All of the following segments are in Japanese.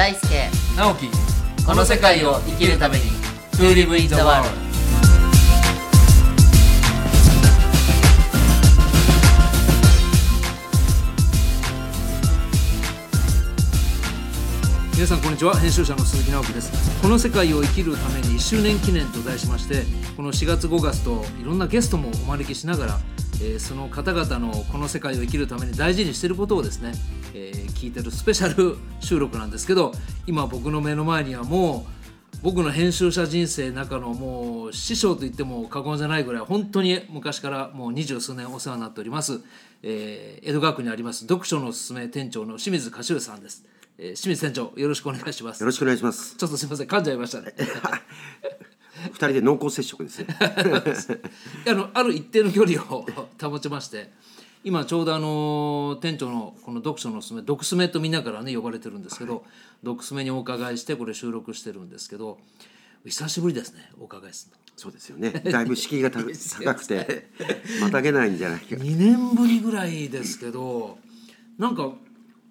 大輔。直樹。この世界を生きるために。To live in the world 皆さんこんにちは。編集者の鈴木直樹です。この世界を生きるために1周年記念と題しましてこの4月5月といろんなゲストもお招きしながら、えーその方々のこの世界を生きるために大事にしていることをですね、えー聞いてるスペシャル収録なんですけど今僕の目の前にはもう僕の編集者人生の中のもう師匠と言っても過言じゃないぐらい本当に昔からもう二十数年お世話になっております、えー江戸川区にあります読書のおすすめ店長の清水柏さんです、えー清水店長よろしくお願いします。よろしくお願いします。ちょっとすみません噛んじゃいましたね 二人で濃厚接触ですね。あのある一定の距離を 保ちまして今ちょうどあの店長のこの読書のおすすめ「読すめ」とみんなからね呼ばれてるんですけど「読すめ」にお伺いしてこれ収録してるんですけど久しぶりですねお伺いするの。そうですよね。だいぶ敷居がた 高くて、またげないんじゃないか。2年ぶりぐらいですけどなんか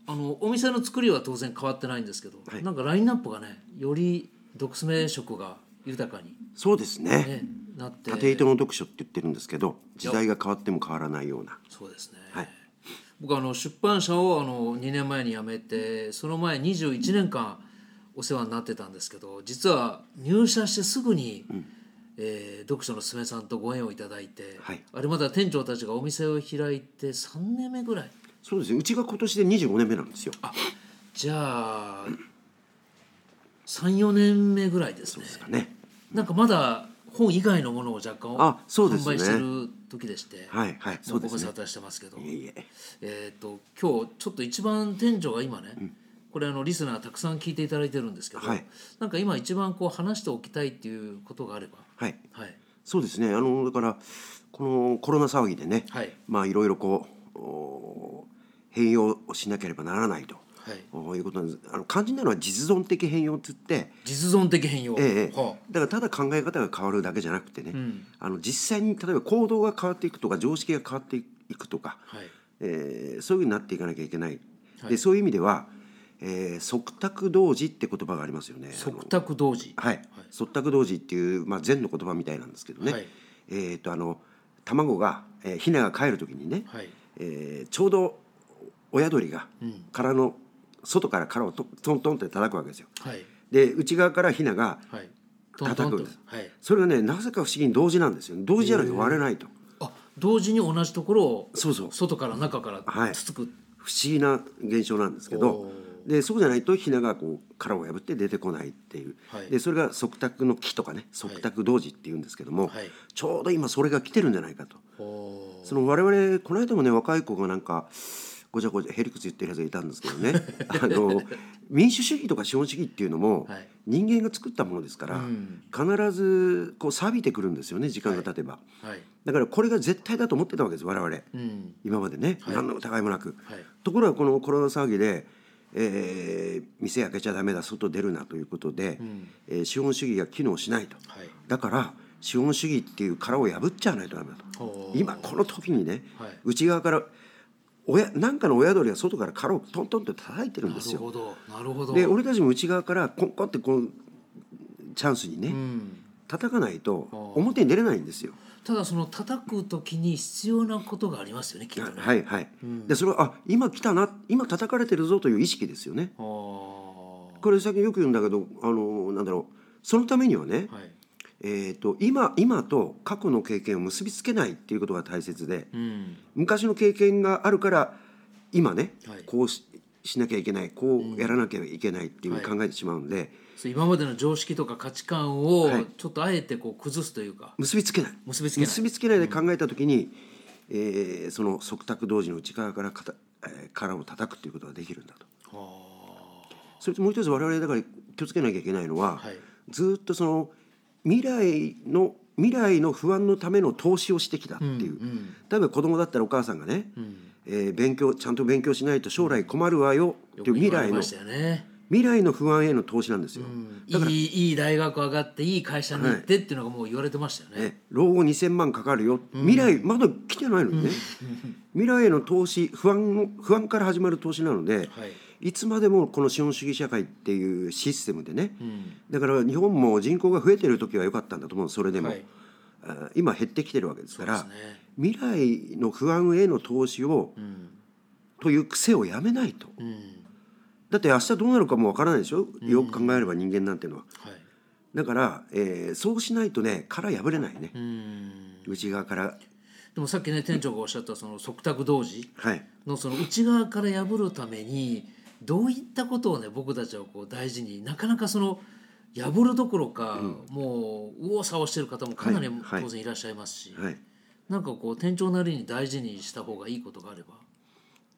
あのお店の作りは当然変わってないんですけど、なんかラインナップがねより読すめ色が豊かに、そうですね。ね、なって縦糸の読書って言ってるんですけど、時代が変わっても変わらないような。そうですね、はい僕あの出版社をあの2年前に辞めてその前21年間お世話になってたんですけど実は入社してすぐに、えー読書のすめさんとご縁をいただいて、はいあれまだ店長たちがお店を開いて3年目ぐらいそうですね。うちが今年で25年目なんですよ。じゃあ34年目ぐらいですねですかね。なんかまだ本以外のものを若干あそうですね販売してる時でして、はいはいそうですねご無沙汰してますけどいえいえ。えー、と今日ちょっと一番店長が今ね、これあのリスナーたくさん聞いていただいてるんですけど、はいなんか今一番こう話しておきたいっていうことがあればはい。はいそうですね。あのだからこのコロナ騒ぎでね、はいまあいろいろこうお変容をしなければならないと。はい。こういうことなんです。あの肝心なのは実存的変容って言って。実存的変容、ええはだからただ考え方が変わるだけじゃなくてね、ん。あの実際に例えば行動が変わっていくとか常識が変わっていくとか、あはい。えーそういうふうになっていかなきゃいけない、はい。でそういう意味では、えー即託同時って言葉がありますよね。即託同時。あのはい、即託同時っていう、まあ、禅の言葉みたいなんですけどね、はい。えー、とあの卵が、えー、ヒナが帰る時にね、はい。えーちょうど親鳥が殻の外から殻をトトントンって叩くわけですよ。はい。で内側からヒナが叩くんです。はい。それがねなぜか不思議に同時なんですよ。ね同時じゃなきゃ割れないと。あ同時に同じところをそうそう。外から中からはい。つつく、不思議な現象なんですけどおでそうじゃないとヒナがこう殻を破って出てこないっていう、はい。でそれが即託の木とかね即託同時っていうんですけども、はい。ちょうど今それが来てるんじゃないかと。おその我々この間もね若い子がなんかごちゃごちゃへりくつ言ってるやつがいたんですけどね。あの民主主義とか資本主義っていうのもはい。人間が作ったものですから、うん。必ずこう錆びてくるんですよね時間が経てば。はい。だからこれが絶対だと思ってたわけです我々、うん。今までね、はい。何の疑いもなく、はい。ところがこのコロナ騒ぎで、えー店開けちゃダメだ外出るなということで、ん。えー資本主義が機能しないと。はい。だから資本主義っていう殻を破っちゃわないとダメだと。今この時にね、はい。内側から親なんかの親鳥が外から殻をトントンって叩いてるんなですよ。るほどなるほどで俺たちも内側からコンコンってこうチャンスにね、うん叩かないと表に出れないんですよ。ただその叩く時に必要なことがありますよねきっとね。はいはい、んでそれはあ今来たな今叩かれてるぞという意識ですよねこれ最近よく言うんだけどあのなんだろうそのためにはね、はい。えー、と今今と過去の経験を結びつけないっていうことが大切でうん。昔の経験があるから今ね、はい。こうししなきゃいけないこうやらなきゃいけないっていうふうにはい。考えてしまうんで、そう今までの常識とか価値観をはい。ちょっとあえてこう崩すというか。結びつけない。結びつけない。結びつけないで考えた時に、えーその即託同時の内側からかた、えー殻を叩くということができるんだと。はそれともう一つ我々だから気をつけなきゃいけないのは、はい。ずっとその未来の未来の不安のための投資をしてきたっていう、ん例えば子供だったらお母さんがね、あ。うん。えー勉強ちゃんと勉強しないと将来困るわよっていう未来のね。未来の不安への投資なんですよ、いいいい大学上がっていい会社に行ってっていうのがもう言われてましたよね。ね、老後2,000万かかるよ。未来まだ来てないのにね、未来への投資不安の不安から始まる投資なので、はいいつまでもこの資本主義社会っていうシステムでね、だから日本も人口が増えてる時は良かったんだと思うそれでも、はい。あ今減ってきてるわけですからね。未来の不安への投資を、という癖をやめないと、だって明日どうなるかもわからないでしょ、よく考えれば人間なんていうのは。はい。だから、えーそうしないとね殻破れないね、うん。内側から。でもさっきね店長がおっしゃったその即託同時はい。のその内側から破るためにどういったことをね僕たちはこう大事になかなかその破るどころか、もう右往左往してる方もかなりはい。はい。当然いらっしゃいますし、はい。なんかこう店長なりに大事にした方がいいことがあれば。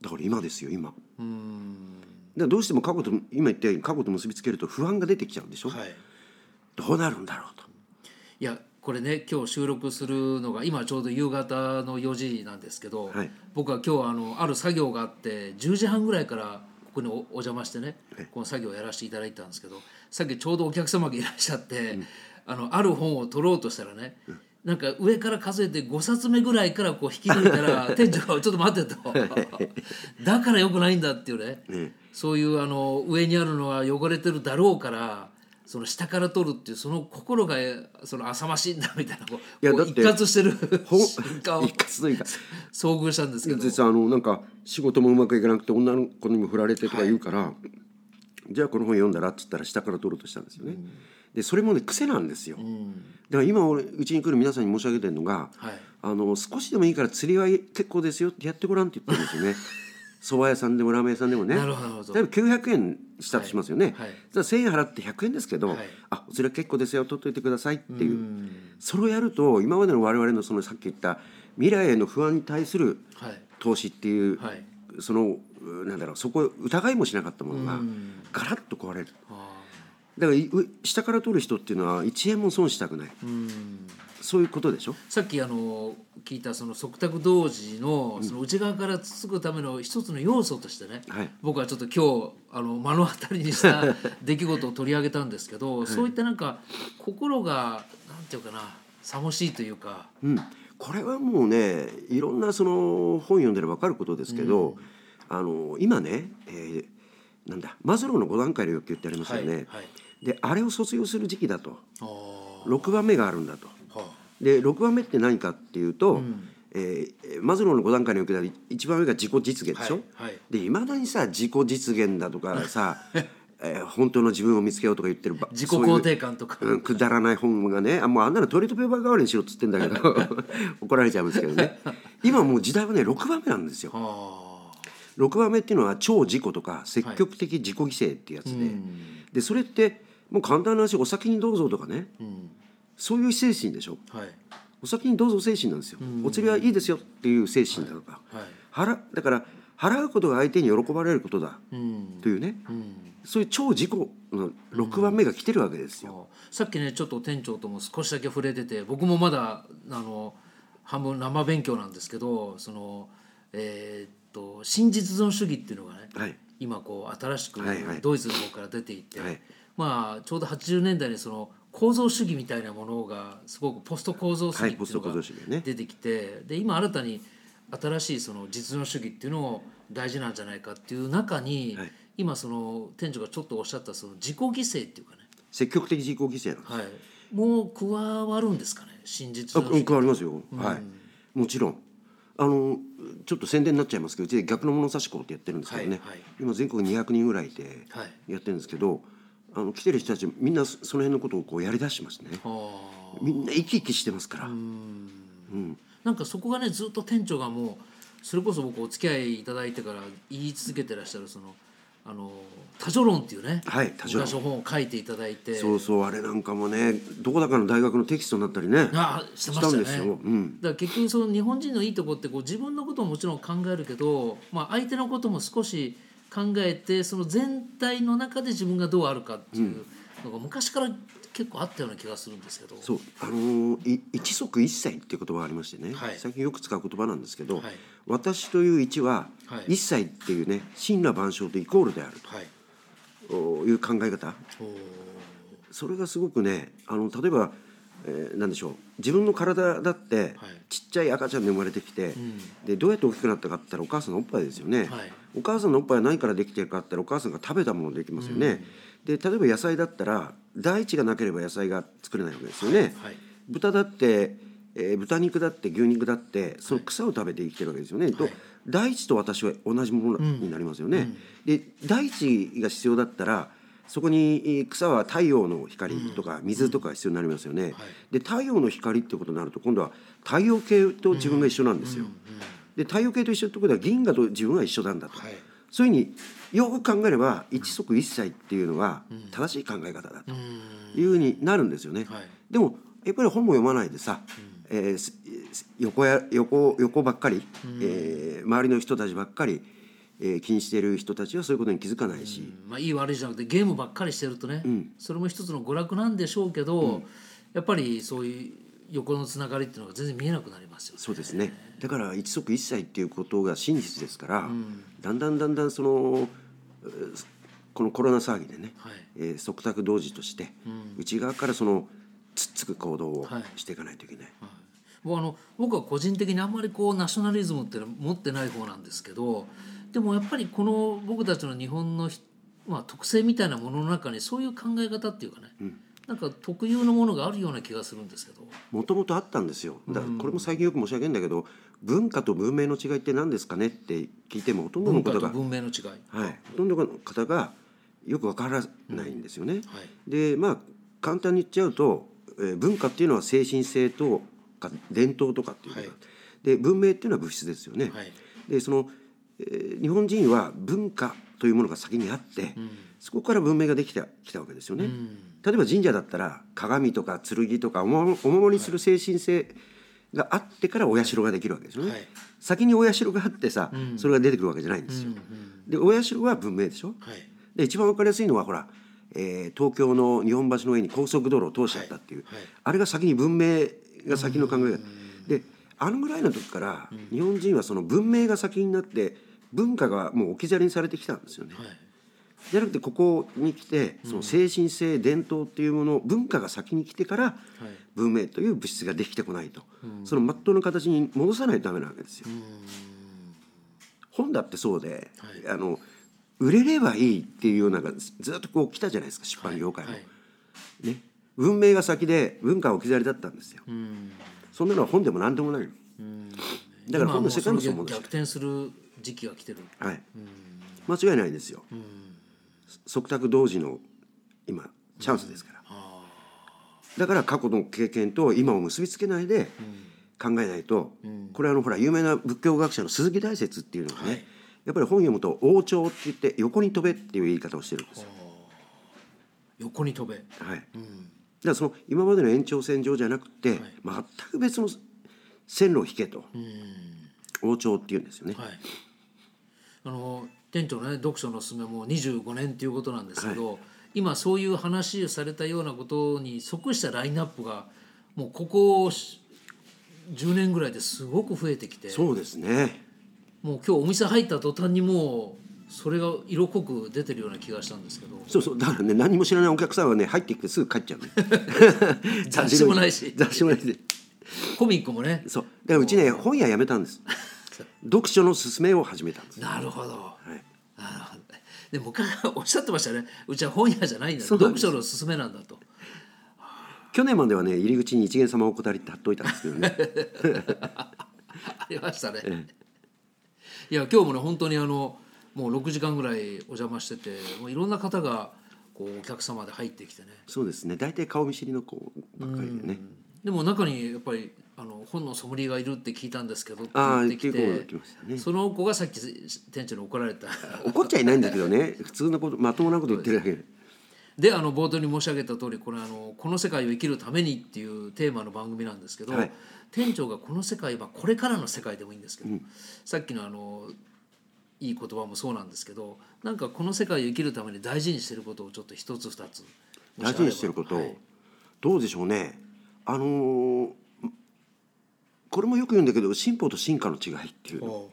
だから今ですよ今。うん。らどうしても過去と今言ったように過去と結びつけると不安が出てきちゃうんでしょ、はい。どうなるんだろうと。いやこれね今日収録するのが今ちょうど夕方の4時なんですけど、はい。僕は今日あのある作業があって10時半ぐらいからここにおお邪魔してねはいこの作業をやらせていただいたんですけどさっきちょうどお客様がいらっしゃって、あのある本を取ろうとしたらね、なんか上から数えて5冊目ぐらいからこう引き抜いたら 店長が「ちょっと待って」と 「だからよくないんだ」っていうねねそういうあの上にあるのは汚れてるだろうからその下から取るっていうその心がその浅ましいんだみたいなこういやだって一括してる瞬間を一括というか。遭遇したんですけど。実はあのなんか仕事もうまくいかなくて女の子にも振られてとか言うから、じゃあこの本読んだらっつったら下から取ろうとしたんですよね、でそれもね癖なんですよ、だから今俺うちに来る皆さんに申し上げてるのが、はい。あの少しでもいいから釣りは結構ですよってやってごらんって言ってるんですよね蕎麦屋さんでもラーメン屋さんでもね。例えば900円したとしますよね、はい。はい。じゃあ1000円払って100円ですけど、はい。あお釣りは結構ですよ。取っといてくださいっていう。それをやると今までの我々のそのさっき言った未来への不安に対するはい。投資っていう、はい。そのうなんだろうそこ疑いもしなかったものがガラッと壊れる。あだからいう下から取る人っていうのは1円も損したくない。ーうん。そういうことでしょ？さっきあの聞いたその即託同時のその内側からつつくための一つの要素としてね、はい。僕はちょっと今日あの目の当たりにした 出来事を取り上げたんですけど、そういったなんか心がなんていうかな寂しいというか、うん、これはもうねいろんなその本読んでれば分かることですけど、あの今ね、えーなんだマズローの5段階の欲求ってありますよね。はいはい。であれを卒業する時期だと。あー。6番目があるんだと。はで6番目って何かっていうと、えーマズローの5段階の欲求では1番目が自己実現でしょ？はいはい。でいまだにさ自己実現だとかさ、えー本当の自分を見つけようとか言ってるば自己肯定感とか。うん、くだらない本がねあもうあんなのトイレットペーパー代わりにしろっつってんだけど 怒られちゃうんですけどね。今もう時代はね6番目なんですよ。あ6番目っていうのは超自己とか積極的自己犠牲っていうやつで、でそれってもう簡単な話お先にどうぞとかね。ーうん。そういう精神でしょ。はい。お先にどうぞ精神なんですよ、お釣りはいいですよっていう精神だとか、はい。払だから払うことが相手に喜ばれることだ。うん。というね、うん。そういう超自己の6番目が来てるわけですよ、さっきねちょっと店長とも少しだけ触れてて僕もまだあの半分生勉強なんですけどそのえーっと真実存主義っていうのがね、はい。今こう新しくはいはい。ドイツの方から出ていって、はい。まあちょうど80年代にその構造主義みたいなものがすごくポスト構造主義っていうのが出てきて、で今新たに新しいその実存主義っていうのを大事なんじゃないかっていう中に、はい。今その店長がちょっとおっしゃったその自己犠牲っていうかね。積極的自己犠牲なんです。はい、もう加わるんですかね真実あの変わりますよ、はい。もちろんあのちょっと宣伝になっちゃいますけどうちで逆の物差し校ってやってるんですけどね、はいはい。今全国200人ぐらいではい。やってるんですけど、あの来てる人たちみんなそその辺のことをこうやりだしてますね。あみんな生き生きしてますから、ーなんかそこがねずっと店長がもうそれこそ僕お付き合いいただいてから言い続けてらっしゃるそのあの多助論っていうね、はい多助論。昔の本を書いていただいて。そうそうあれなんかもねどこだかの大学のテキストになったりね。あしてましたね。したんですよ、うん、だから結局その日本人のいいとこってこう自分のことももちろん考えるけど、まあ、相手のことも少し考えてその全体の中で自分がどうあるかっていうのが昔から結構あったような気がするんですけど。そうあの一足一歳っていう言葉がありましてね、はい。最近よく使う言葉なんですけど、はい。私という一は、はい。一歳っていうね神羅万象とイコールであると。はい。おいう考え方。それがすごくねあの例えば、えー、なんでしょう。自分の体だって、はい。ちっちゃい赤ちゃんで生まれてきて、でどうやって大きくなったかって言ったらお母さんのおっぱいですよね、はい。お母さんのおっぱいは何からできてるかって言ったらお母さんが食べたものでできますよね、で例えば野菜だったら大地がなければ野菜が作れないわけですよね、はい。豚だって、えー豚肉だって牛肉だってその草を食べて生きてるわけですよね、と大地と私は同じものになりますよね、で大地が必要だったらそこにえー草は太陽の光とか水とかが必要になりますよね、で太陽の光ってことになると今度は太陽系と自分が一緒なんですよ、で太陽系と一緒ってことは銀河と自分は一緒なんだと、はいそういうふうによく考えれば一足一歳っていうのは正しい考え方だというふうになるんですよね。はい。でもやっぱり本も読まないでさ、えーす横や横横ばっかり、えー周りの人たちばっかり、えー気にしている人たちはそういうことに気づかないし、まあ、いい悪いじゃなくてゲームばっかりしてるとね、それも一つの娯楽なんでしょうけど、やっぱりそういう横のつながりっていうのが全然見えなくなりますよね。そうですね。だから一足一歳っていうことが真実ですから、だんだんだんだんそのえーこのコロナ騒ぎでね、はい。えー即託同時として、内側からそのつっつく行動をはい。していかないといけない。もうあの僕は個人的にあんまりこうナショナリズムっていうのは持ってない方なんですけどでもやっぱりこの僕たちの日本のひ、まあ、特性みたいなものの中にそういう考え方っていうかね、なんか特有のものがあるような気がするんですけど。もともとあったんですよ。だからこれも最近よく申し上げるんだけど文化と文明の違いって何ですかねって聞いてもほとんどの方が、文明の違い。はい、ほとんどの方がよくわからないんですよね。はい。でまあ簡単に言っちゃうと、えー文化っていうのは精神性とか伝統とかっていうこと、はい。で文明っていうのは物質ですよね。はい。でその、えー日本人は文化というものが先にあって、そこから文明ができてきたわけですよね。例えば神社だったら鏡とか剣とかおもお守りする精神性があってからお社ができるわけですよね。はい。先にお社があってさ、それが出てくるわけじゃないんですよ。でお社は文明でしょ？はい。で一番わかりやすいのはほら、えー東京の日本橋の上に高速道路を通しちゃったっていう、はいはい。あれが先に文明が先の考え方。であのぐらいの時から日本人はその文明が先になって文化がもう置き去りにされてきたんですよね。はい。じゃなくてここに来てその精神性伝統っていうもの文化が先に来てから文明という物質ができてこないと、その真っ当な形に戻さないとダメなわけですよ。本だってそうで、あの売れればいいっていうようなずずっとこう来たじゃないですか出版業界も。はい。ね、文明が先で文化は置き去りだったんですよ。そんなのは本でも何でもないの。だから本の世界もそう思うんですよ。逆転する時期が来てる。はい、間違いないですよ。即託同時の今チャンスですから。だから過去の経験と今を結びつけないで考えないと、これあのほら有名な仏教学者の鈴木大拙っていうのがね、はいやっぱり本読むと王朝って言って横に飛べっていう言い方をしてるんですよ。横に飛べ。はい。だからその今までの延長線上じゃなくて、全く別の線路を引けと、王朝っていうんですよね。はい。あの店長のね読書のおすすめも25年っていうことなんですけど、今そういう話をされたようなことに即したラインナップがもうここし10年ぐらいですごく増えてきて、そうですね。もう今日お店入った途端にもうそれが色濃く出てるような気がしたんですけど。そうそう。だからね何も知らないお客さんはね入ってきてすぐ帰っちゃうね雑誌もないし。雑誌もない。し。コミックもね。そう。だからうちね本屋やめたんです読書の勧めを始めたんです。なるほど。はい。なるほど。で昔おっしゃってましたね。うちは本屋じゃないんだ。読書のおすすめなんだと。去年まではね入り口に一元様お答りって貼っといたんですけどね。ありましたね、いや今日もね本当にあのもう6時間ぐらいお邪魔しててもういろんな方がこうお客様で入ってきてね。そうですね。大体顔見知りの子ばっかりでね。でも中にやっぱりあの本のソムリエがいるって聞いたんですけどって言ってきて来ましたね。その子がさっき店長に怒られた。怒っちゃいないんだけどね。普通のことまともなこと言ってるだけ。でであの冒頭に申し上げた通りこれあの「この世界を生きるために」っていうテーマの番組なんですけど、はい。店長がこの世界はこれからの世界でもいいんですけど、さっきのあのいい言葉もそうなんですけどなんかこの世界を生きるために大事にしてることをちょっと一つ二つ大事にしてること、はい。どうでしょうね。あのーこれもよく言うんだけど進歩と進化の違いっていうの。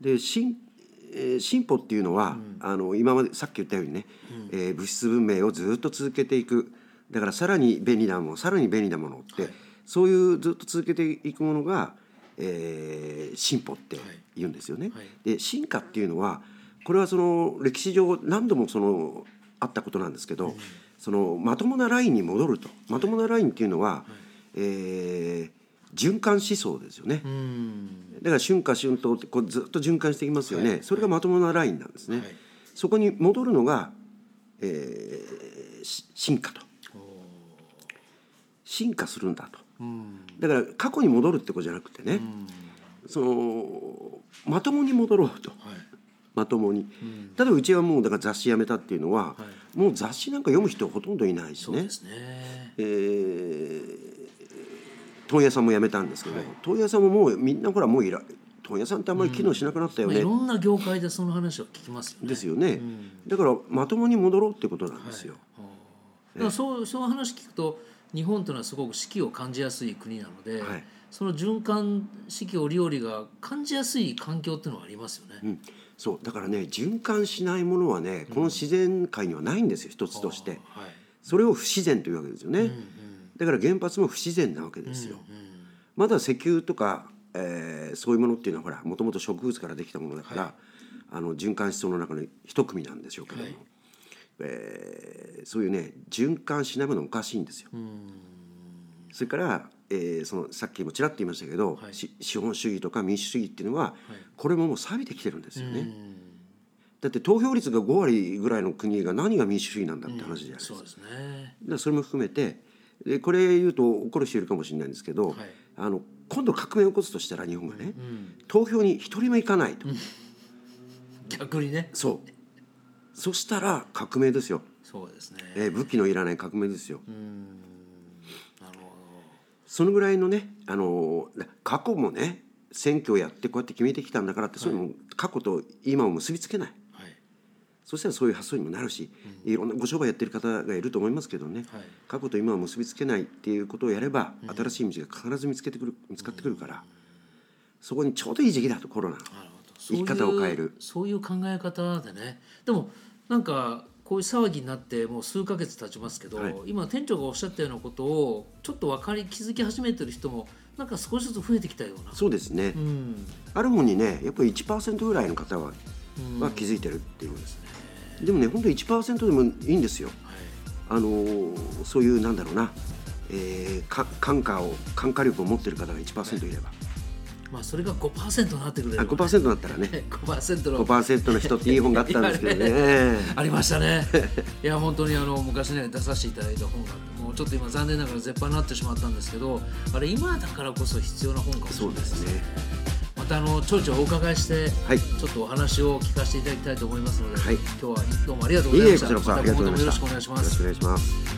で進えー進歩っていうのは、あの今までさっき言ったようにね、えー物質文明をずっと続けていく。だからさらに便利なものさらに便利なものって、そういうずっと続けていくものが、えー進歩って言うんですよね。はい。で進化っていうのはこれはその歴史上何度もそのあったことなんですけど、そのまともなラインに戻ると。まともなラインっていうのは、えー循環思想ですよね。うん。だから春夏春冬ってこうずっと循環していきますよね、はい。それがまともなラインなんですね、はい。そこに戻るのが、えーし進化と。進化するんだと。うん。だから過去に戻るってことじゃなくてね、そのまともに戻ろうと。はい。まともに、例えばうちはもうだから雑誌やめたっていうのは、もう雑誌なんか読む人ほとんどいないしね。そうですね。えー問屋さんも辞めたんですけど、問屋さんももうみんなほらもういら問屋さんってあんまり機能しなくなったよまあ、い。ね、ろんな業界でその話を聞きますよね。ですよね、だからまともに戻ろうってことなんですよ、だからそうその話聞くと日本というのはすごく四季を感じやすい国なので、はい。その循環四季折々が感じやすい環境っていうのはありますよね。うん、そう。だからね循環しないものはねこの自然界にはないんですよ一つとして。はい。それを不自然というわけですよね、だから原発も不自然なわけですよ、まだ石油とか、えーそういうものっていうのはほらもともと植物からできたものだから、あの循環思想の中の一組なんでしょうけども、はい。えーそういうね循環しないものはおかしいんですよ。それから、えーそのさっきもちらっと言いましたけど、はい。し資本主義とか民主主義っていうのは、これももう錆びてきてるんですよね。だって投票率が5割ぐらいの国が何が民主主義なんだって話じゃないですか。そうですね。だからそれも含めてでこれ言うと怒る人いるかもしれないんですけど、はい。あの今度革命を起こすとしたら日本がね、投票に一人も行かないと、逆にね。そう。そしたら革命ですよ、そうですね。えー武器のいらない革命ですよ、なるほそのぐらいのねあのー過去もね選挙をやってこうやって決めてきたんだからって、そういうのも過去と今を結びつけない。そしたらそういう発想にもなるし、いろんなご商売やってる方がいると思いますけどね、はい。過去と今を結びつけないっていうことをやれば、新しい道が必ず見つけてくる見つかってくるから、そこにちょうどいい時期だとコロナ。生き方を変える。そういう考え方でね。でもなんかこういう騒ぎになってもう数ヶ月経ちますけど、はい。今店長がおっしゃったようなことをちょっと分かり気づき始めてる人もなんか少しずつ増えてきたような。そうですね、うん。あるもんにねやっぱり1%ぐらいの方は,、は気づいてるっていうでもね本当に1%でもいいんですよ。はい。あのーそういうなんだろうな、えー、か感化を感化力を持ってる方が1%いれば、まあそれが5%になってくれある、5%になったらね。5%の5%の人っていい本があったんですけどね。ありましたね。いや本当にあの昔ね出させていただいた本があってもうちょっと今残念ながら絶版になってしまったんですけどあれ今だからこそ必要な本かもしれそうないですねまたあの長々お伺いして、はい。ちょっとお話を聞かせていただきたいと思いますので、はい。今日はどうもありがとうございました。いました。た今後ともよろしくお願いします。よろしくお願いします